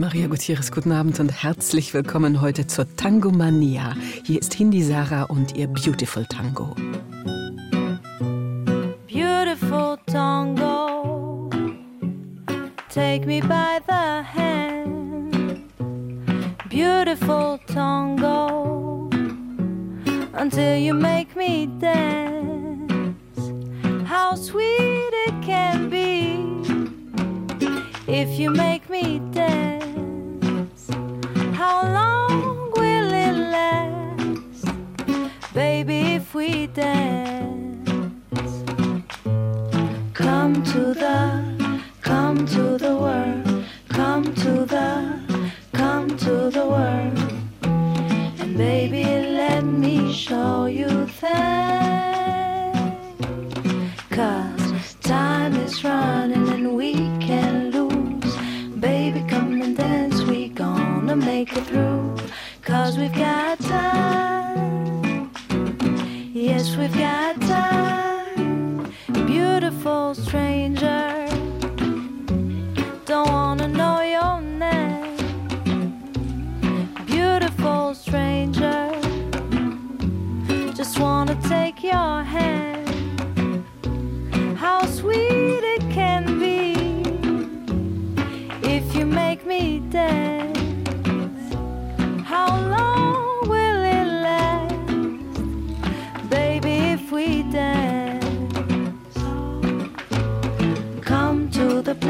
Maria Gutierrez, guten Abend und herzlich willkommen heute zur Tango Mania. Hier ist Hindi Sarah und ihr Beautiful Tango. Beautiful Tango, take me by the hand. Beautiful Tango, until you make me dance. How sweet it can be if you make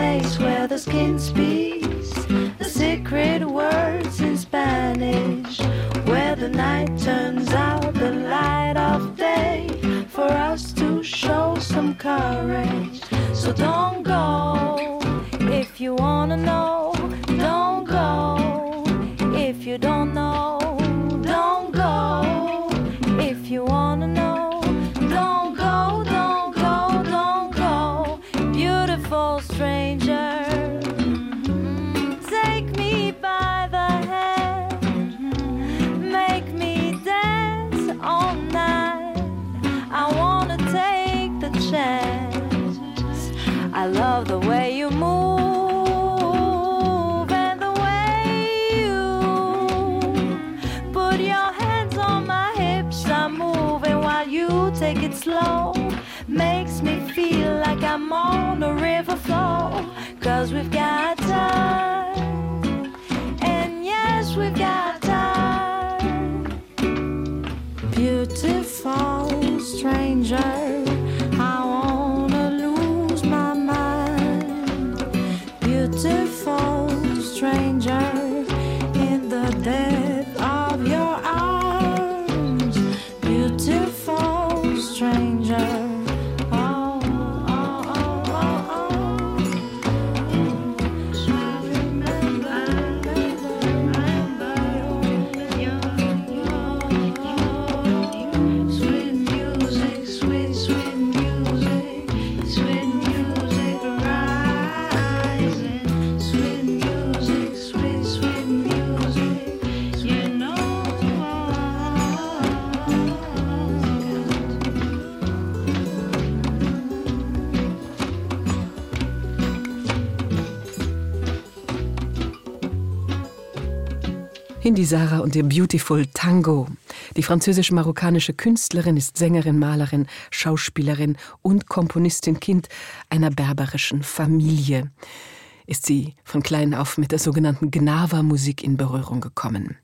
place where the skin speaks Hindi Sarah und ihr Beautiful Tango. Die französisch-marokkanische Künstlerin ist Sängerin, Malerin, Schauspielerin und Komponistin Kind einer berberischen Familie. Ist sie von klein auf mit der sogenannten Gnawa-Musik in Berührung gekommen.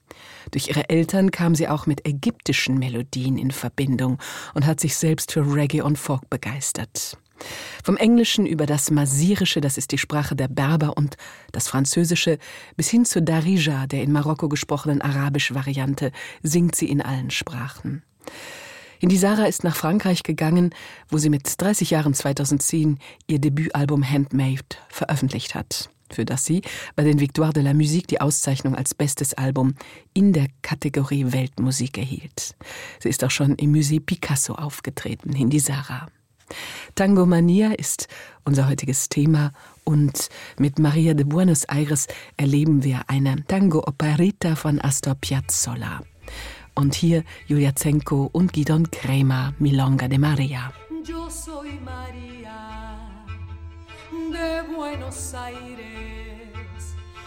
Durch ihre Eltern kam sie auch mit ägyptischen Melodien in Verbindung und hat sich selbst für Reggae und Folk begeistert. Vom Englischen über das Masirische, das ist die Sprache der Berber, und das Französische, bis hin zur Darija, der in Marokko gesprochenen Arabisch-Variante, singt sie in allen Sprachen. Indi Sarah ist nach Frankreich gegangen, wo sie mit 30 Jahren 2010 ihr Debütalbum Handmade veröffentlicht hat, für das sie bei den Victoire de la Musique die Auszeichnung als bestes Album in der Kategorie Weltmusik erhielt. Sie ist auch schon im Musée Picasso aufgetreten, Hindi Sarah. Tango Mania ist unser heutiges Thema und mit Maria de Buenos Aires erleben wir eine Tango Operita von Astor Piazzolla. Und hier Julia Zenko und Gidon Kremer, Milonga de Maria. Yo soy María de Buenos Aires,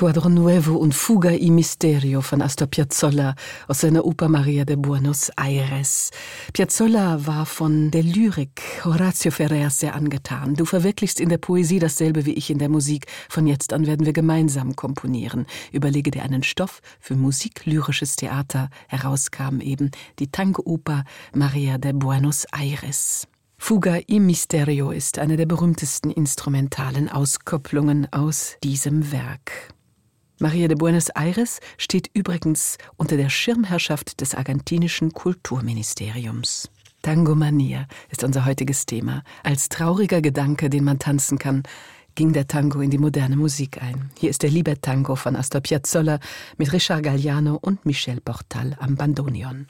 Quadro Nuevo und Fuga y Misterio von Astor Piazzolla aus seiner Oper Maria de Buenos Aires. Piazzolla war von der Lyrik Horatio Ferrer sehr angetan. Du verwirklichst in der Poesie dasselbe wie ich in der Musik. Von jetzt an werden wir gemeinsam komponieren. Überlege dir einen Stoff für musiklyrisches Theater. Herauskam eben die Tango-Oper Maria de Buenos Aires. Fuga im Misterio ist eine der berühmtesten instrumentalen Auskopplungen aus diesem Werk. Maria de Buenos Aires steht übrigens unter der Schirmherrschaft des argentinischen Kulturministeriums. Tangomania ist unser heutiges Thema. Als trauriger Gedanke, den man tanzen kann, ging der Tango in die moderne Musik ein. Hier ist der Liebe-Tango von Astor Piazzolla mit Richard Galliano und Michel Portal am Bandonion.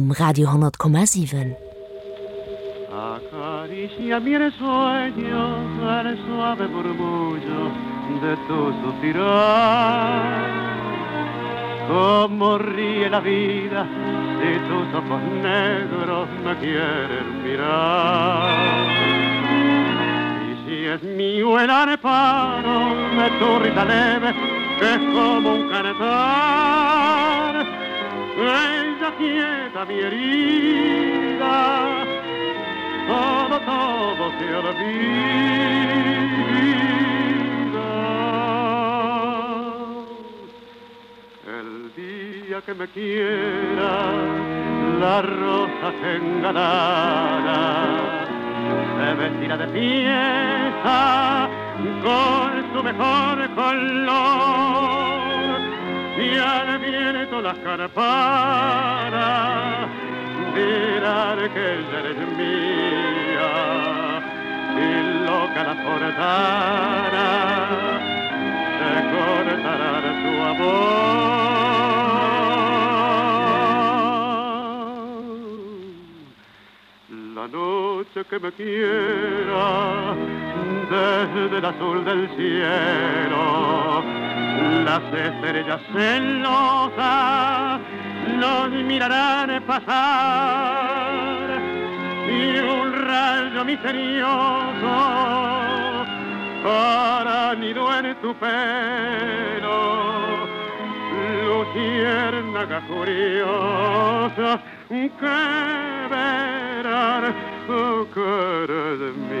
Um Radio 10,7. Acaricia mi sueño el suave murmullo de tu suspirar. Como ríe la vida si tus ojos me quieren mirar. Y si es mío el areparo de tu risa leve, es como un cantar. Mi herida, todo, todo se olvida. El día que me quiera, la rosa se engalara, se vestirá de pieza con su mejor color y al viento las carparas dirán que ella eres mía y loca la portara se cortará su amor. La noche que me quiera desde el azul del cielo las estrellas celosas nos mirarán pasar y un rayo misterioso para nido en tu pelo. Luciérnaga curiosa que verán cara de mi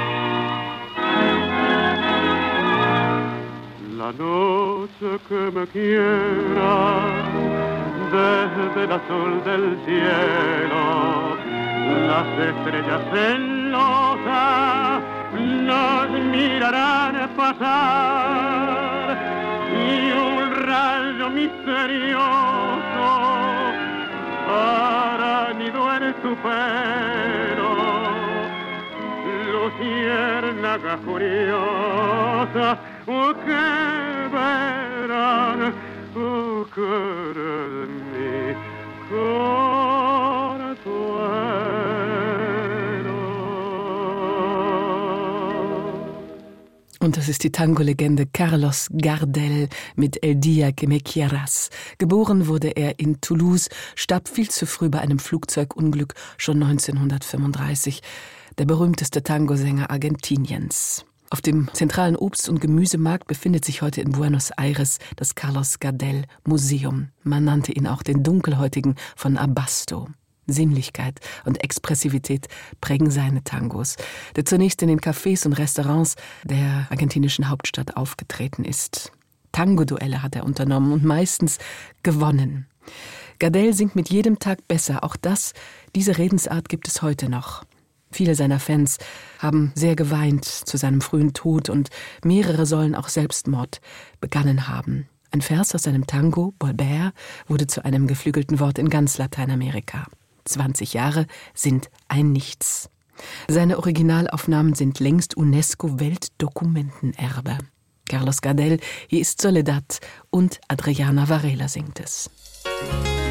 La noche que me quiera, desde el azul del cielo, las estrellas celosas nos mirarán pasar y un rayo misterioso para nido en tu pelo. Luciérnaga curiosa Und das ist die Tango-Legende Carlos Gardel mit El Dia que me quieras. Geboren wurde er in Toulouse, starb viel zu früh bei einem Flugzeugunglück schon 1935. Der berühmteste Tangosänger Argentiniens. Auf dem zentralen Obst- und Gemüsemarkt befindet sich heute in Buenos Aires das Carlos Gardel Museum. Man nannte ihn auch den Dunkelhäutigen von Abasto. Sinnlichkeit und Expressivität prägen seine Tangos, der zunächst in den Cafés und Restaurants der argentinischen Hauptstadt aufgetreten ist. Tangoduelle hat er unternommen und meistens gewonnen. Gardel singt mit jedem Tag besser, auch das, diese Redensart gibt es heute noch. Viele seiner Fans haben sehr geweint zu seinem frühen Tod und mehrere sollen auch Selbstmord begannen haben. Ein Vers aus seinem Tango Bolbert wurde zu einem geflügelten Wort in ganz Lateinamerika. 20 Jahre sind ein Nichts. Seine Originalaufnahmen sind längst UNESCO Weltdokumentenerbe. Carlos Gardel, hier ist Soledad und Adriana Varela singt es. Musik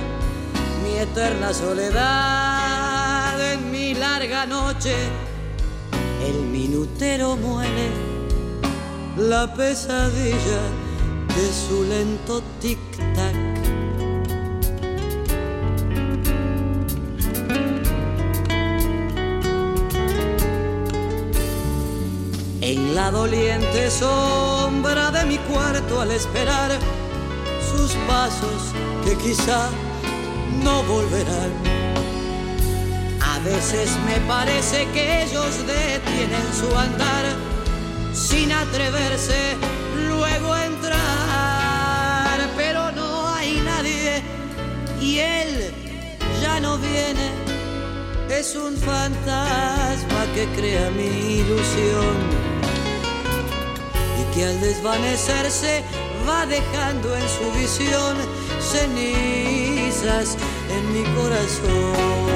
eterna soledad en mi larga noche. El minutero muere la pesadilla de su lento tic-tac. En la doliente sombra de mi cuarto al esperar sus pasos que quizá no volverán. A veces me parece que ellos detienen su andar sin atreverse luego a entrar, pero no hay nadie y él ya no viene. Es un fantasma que crea mi ilusión que al desvanecerse va dejando en su visión cenizas en mi corazón.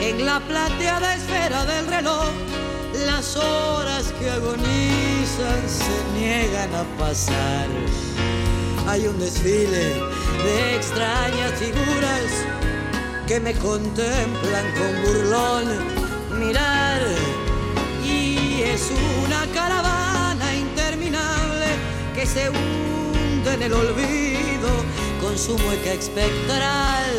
En la plateada esfera del reloj, las horas que agonizan se niegan a pasar. Hay un desfile de extrañas figuras que me contemplan con burlón mirar es una caravana interminable que se hunde en el olvido con su mueca espectral.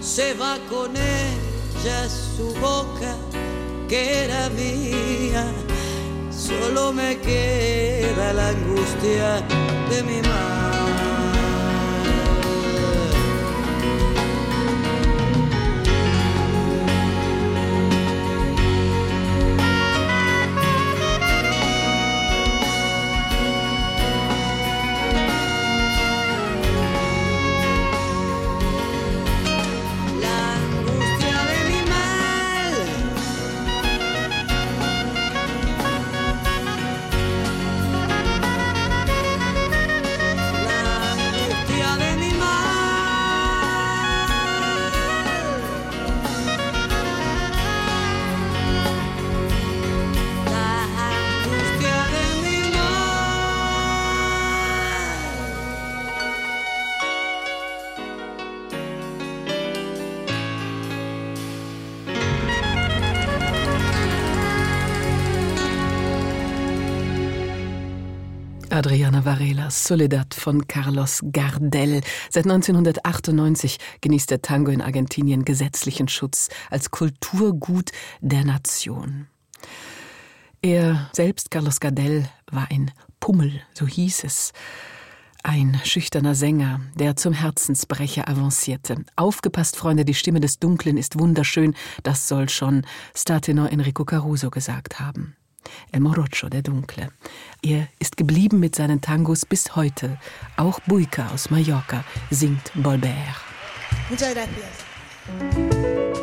Se va con ella su boca que era mía, solo me queda la angustia de mi mano. Soledad von Carlos Gardel. Seit 1998 genießt der Tango in Argentinien gesetzlichen Schutz als Kulturgut der Nation. Er selbst, Carlos Gardel, war ein Pummel, so hieß es. Ein schüchterner Sänger, der zum Herzensbrecher avancierte. Aufgepasst, Freunde, die Stimme des Dunklen ist wunderschön, das soll schon Statenor Enrico Caruso gesagt haben. El Morocho, der Dunkle. Er ist geblieben mit seinen Tangos bis heute. Auch Buika aus Mallorca singt Bolbert. Muchas gracias.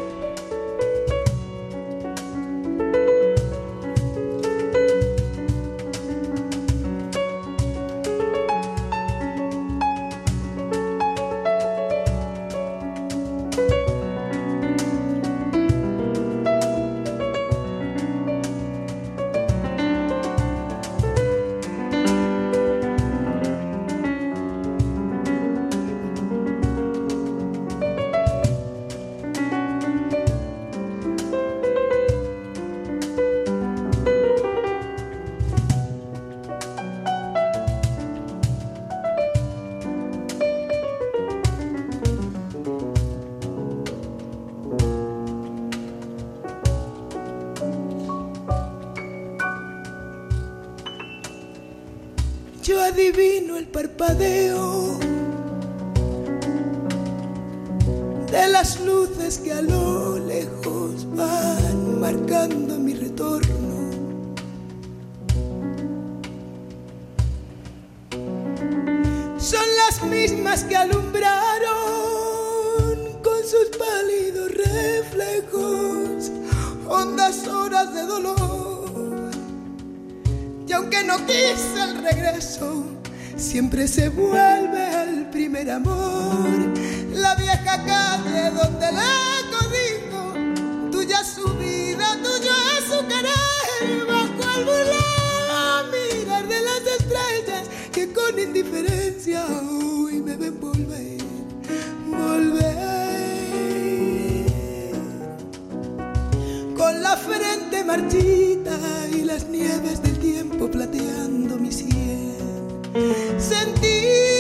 Y aunque no quise el regreso, siempre se vuelve al primer amor. La vieja calle donde le dijo, tuya es su vida, tuyo es su querer. Bajo el burlón mirar de las estrellas que con indiferencia hoy me ven volver, volver. Con la frente marchita y las nieves de plateando mi sien. Sentí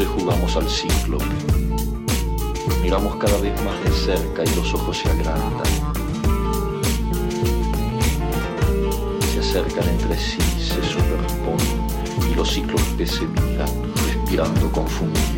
entonces jugamos al cíclope. Nos miramos cada vez más de cerca y los ojos se agrandan. Se acercan entre sí, se superponen y los cíclopes se miran, respirando confundidos.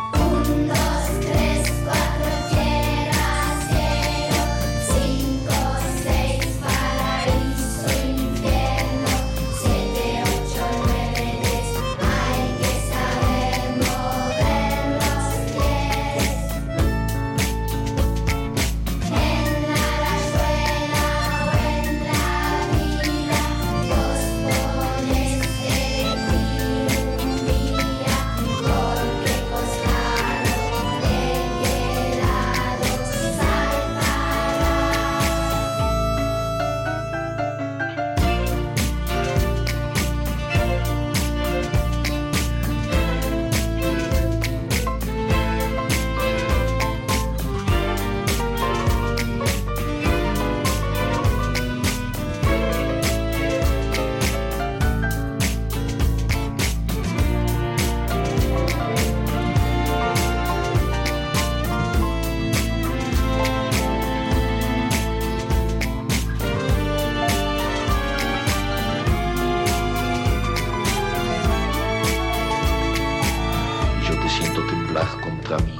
Mí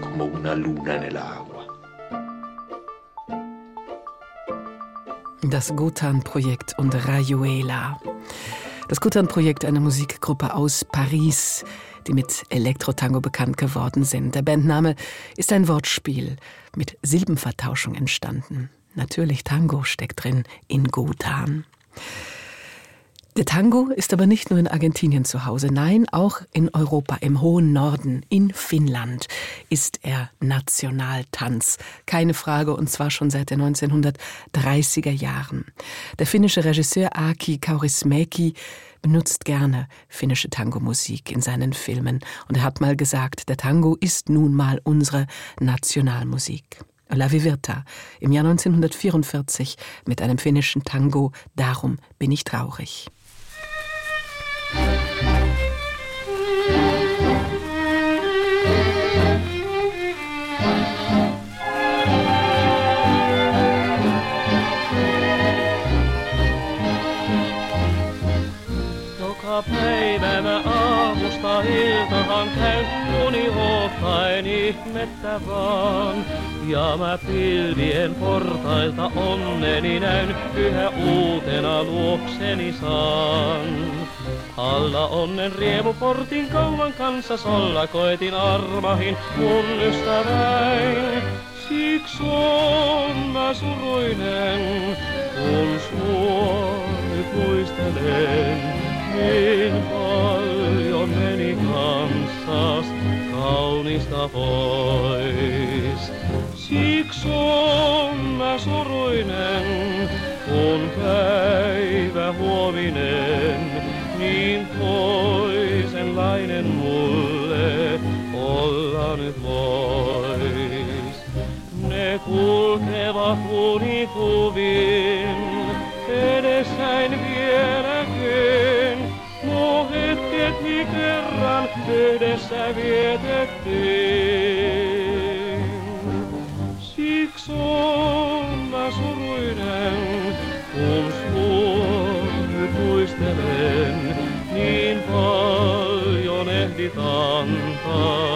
como una luna en el agua. Das Gutan-Projekt und Rayuela. Das Gutan-Projekt, eine Musikgruppe aus Paris, die mit Elektro-Tango bekannt geworden sind. Der Bandname ist ein Wortspiel mit Silbenvertauschung entstanden. Natürlich Tango steckt drin in Gutan. Der Tango ist aber nicht nur in Argentinien zu Hause, nein, auch in Europa, im hohen Norden, in Finnland ist er Nationaltanz. Keine Frage, und zwar schon seit den 1930er Jahren. Der finnische Regisseur Aki Kaurismäki benutzt gerne finnische Tango-Musik in seinen Filmen und er hat mal gesagt, der Tango ist nun mal unsere Nationalmusik. La Vivirta im Jahr 1944 mit einem finnischen Tango Darum bin ich traurig. Ihmettä vaan. Ja mä pilvien portailta onneni näyn, yhä uutena luokseni saan. Alla onnen riemuportin kauan kanssa solla koetin armahin mun ystäväin. Siksi on mä suruinen, kun sua nyt muistelen. Niin paljon meni kanssas kaunista pois. Siksi on mä suruinen, kun päivä huominen niin toisenlainen mulle olla nyt vois. Ne kulkevat unikuvin yhdessä vietettiin. Siksi on mä suruinen, kun nyt muistelen. Niin paljon ehdit antaa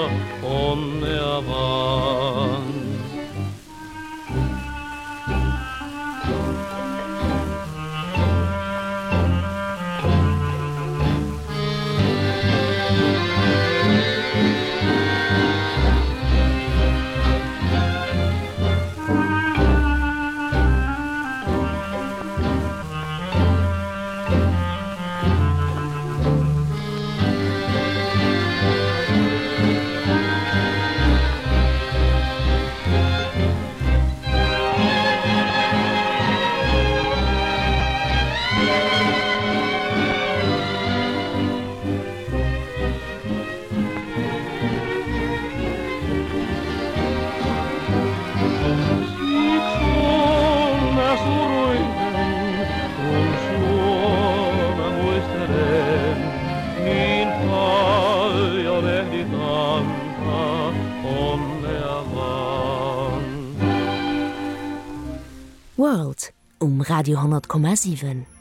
Radio 10,7.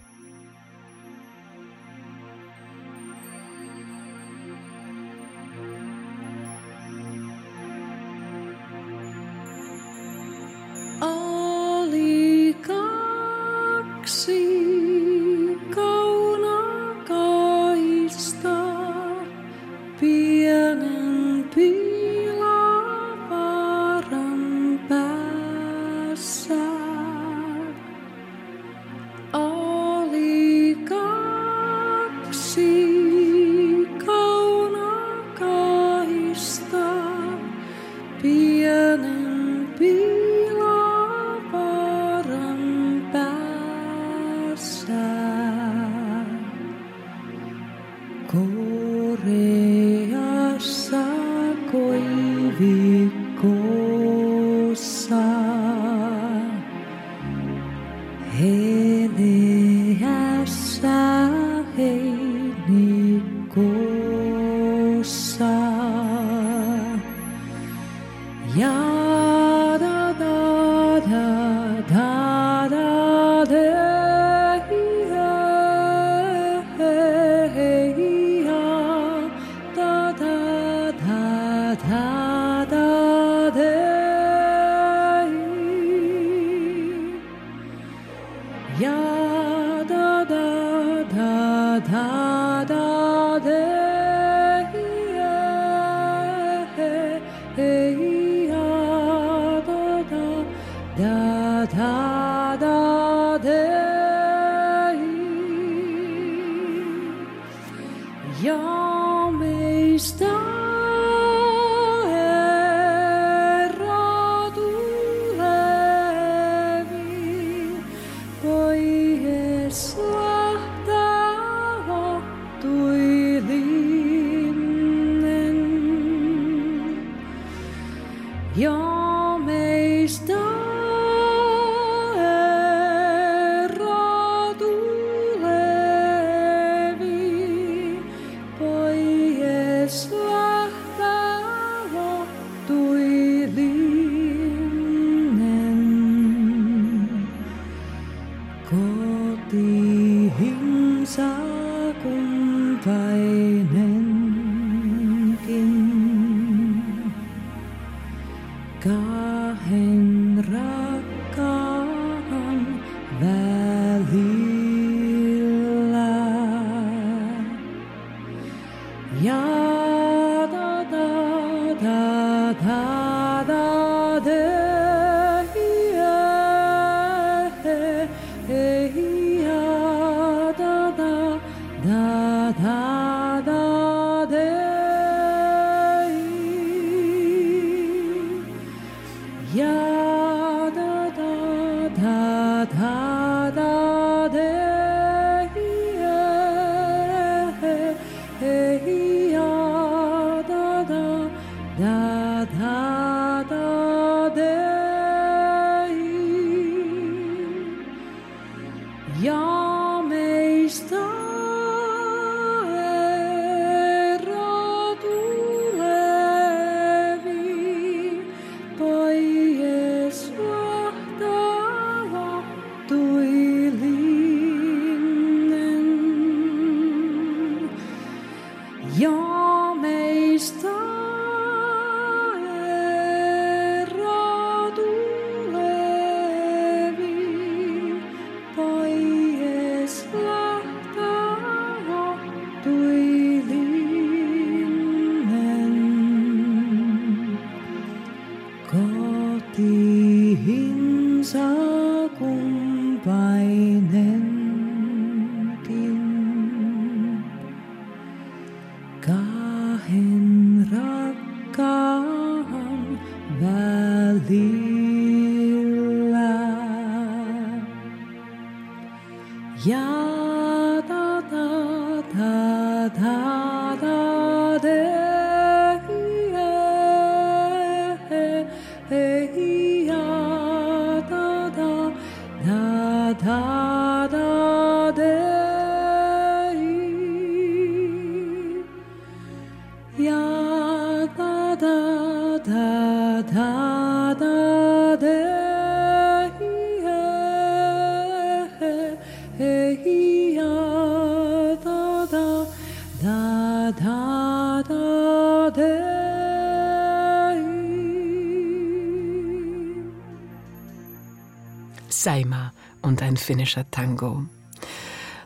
Finnischer Tango.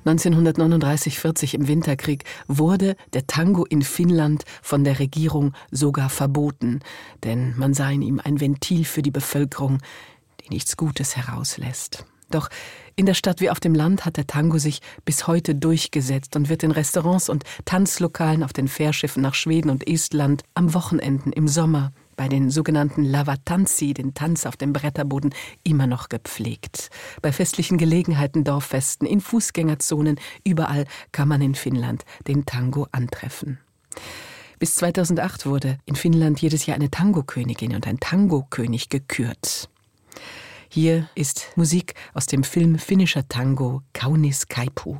1939-40 im Winterkrieg wurde der Tango in Finnland von der Regierung sogar verboten, denn man sah in ihm ein Ventil für die Bevölkerung, die nichts Gutes herauslässt. Doch in der Stadt wie auf dem Land hat der Tango sich bis heute durchgesetzt und wird in Restaurants und Tanzlokalen auf den Fährschiffen nach Schweden und Estland am Wochenenden im Sommer bei den sogenannten Lavatanzi, den Tanz auf dem Bretterboden, immer noch gepflegt. Bei festlichen Gelegenheiten, Dorffesten, in Fußgängerzonen, überall kann man in Finnland den Tango antreffen. Bis 2008 wurde in Finnland jedes Jahr eine Tango-Königin und ein Tango-König gekürt. Hier ist Musik aus dem Film Finnischer Tango Kaunis Kaipu.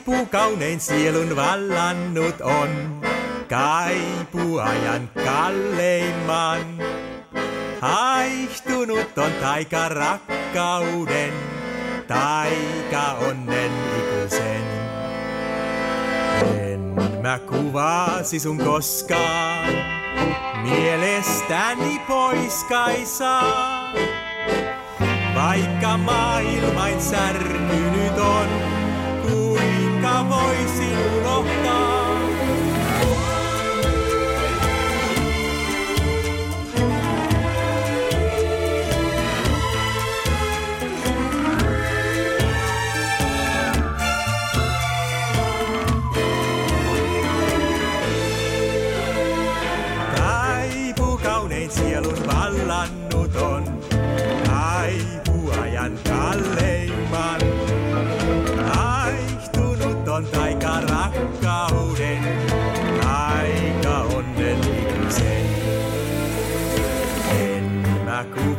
Kaipu kaunein sielun vallannut on, kaipu ajan kalleimman. Haihtunut on taika rakkauden, taika onnen ikuisen. En mä kuvasi sun koskaan, mielestäni pois kai saa. Vaikka maailmain särkynyt on, voisin unohtaa?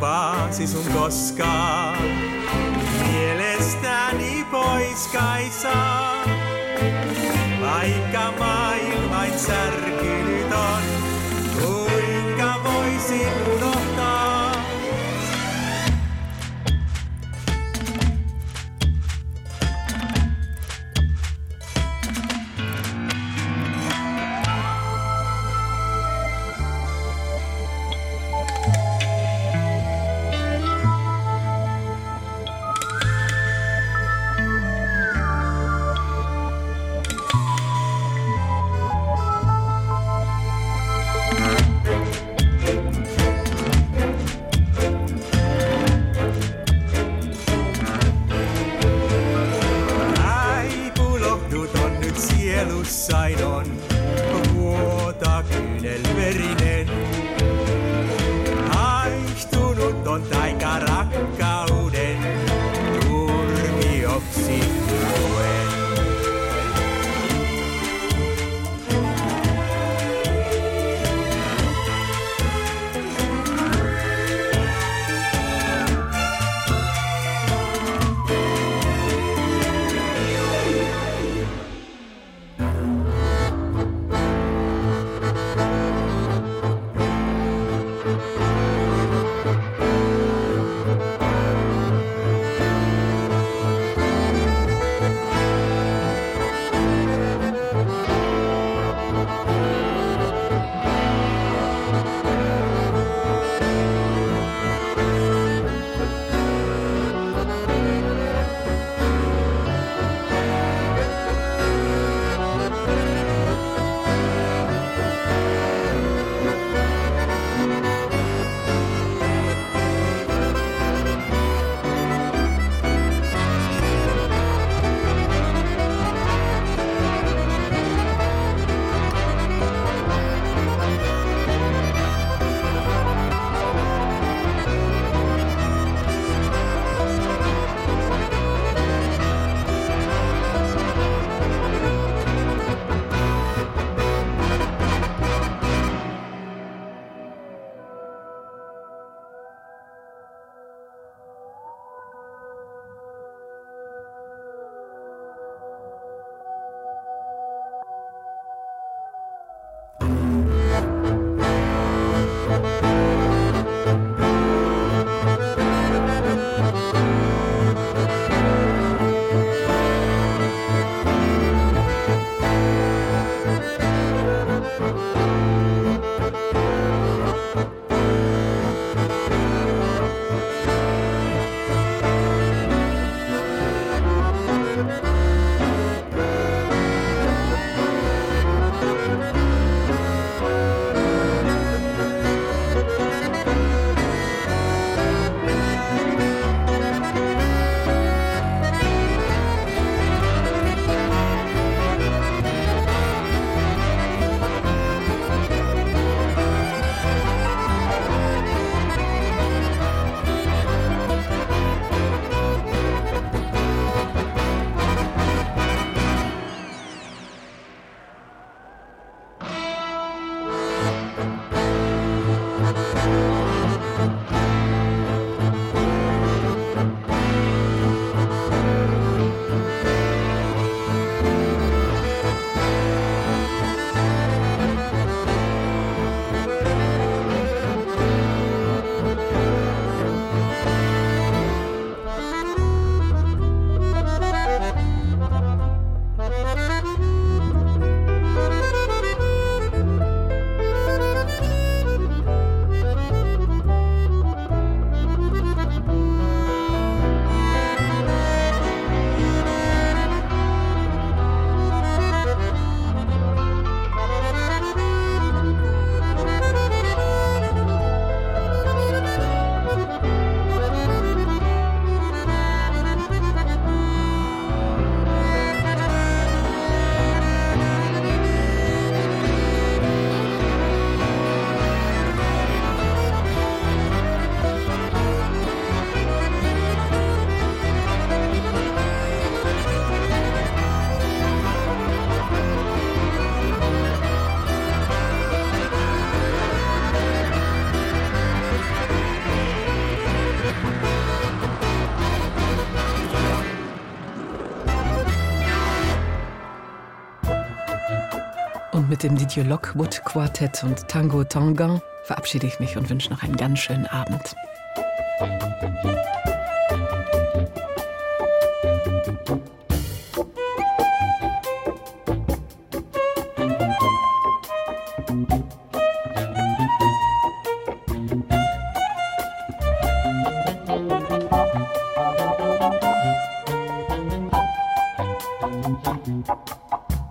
Mä kuvasi sun koskaan, mielestäni pois kai saa. Vaikka maailmain mit dem Didier Lockwood Quartett und Tango Tongan verabschiede ich mich und wünsche noch einen ganz schönen Abend.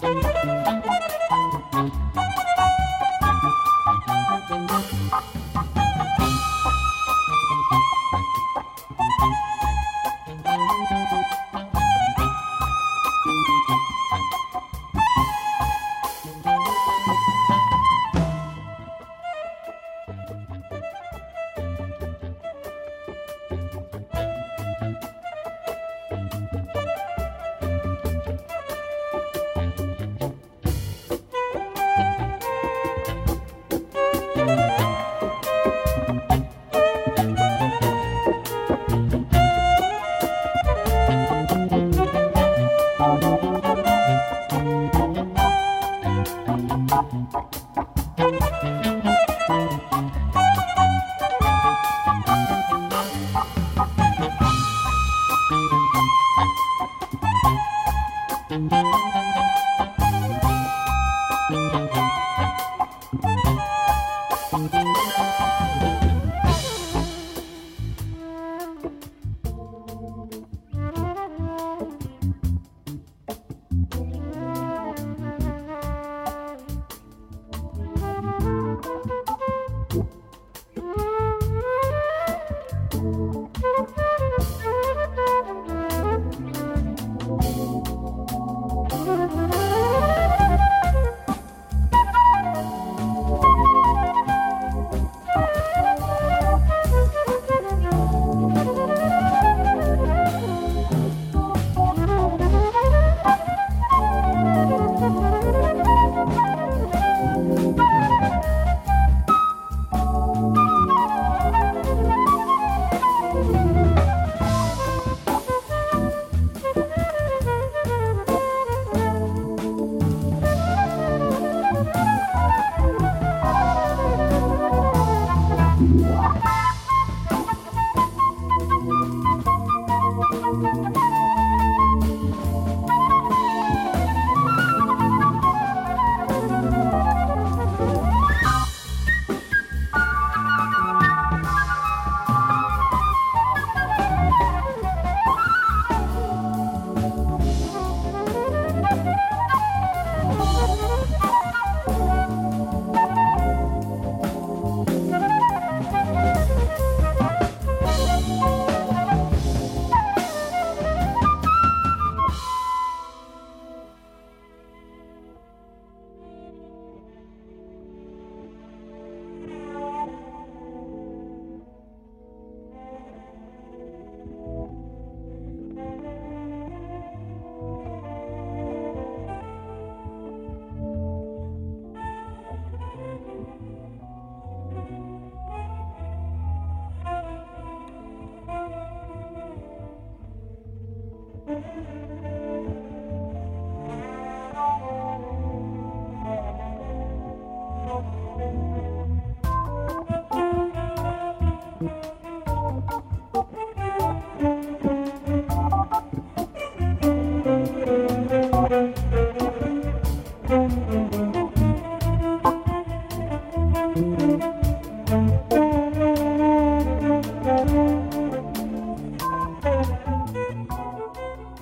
Thank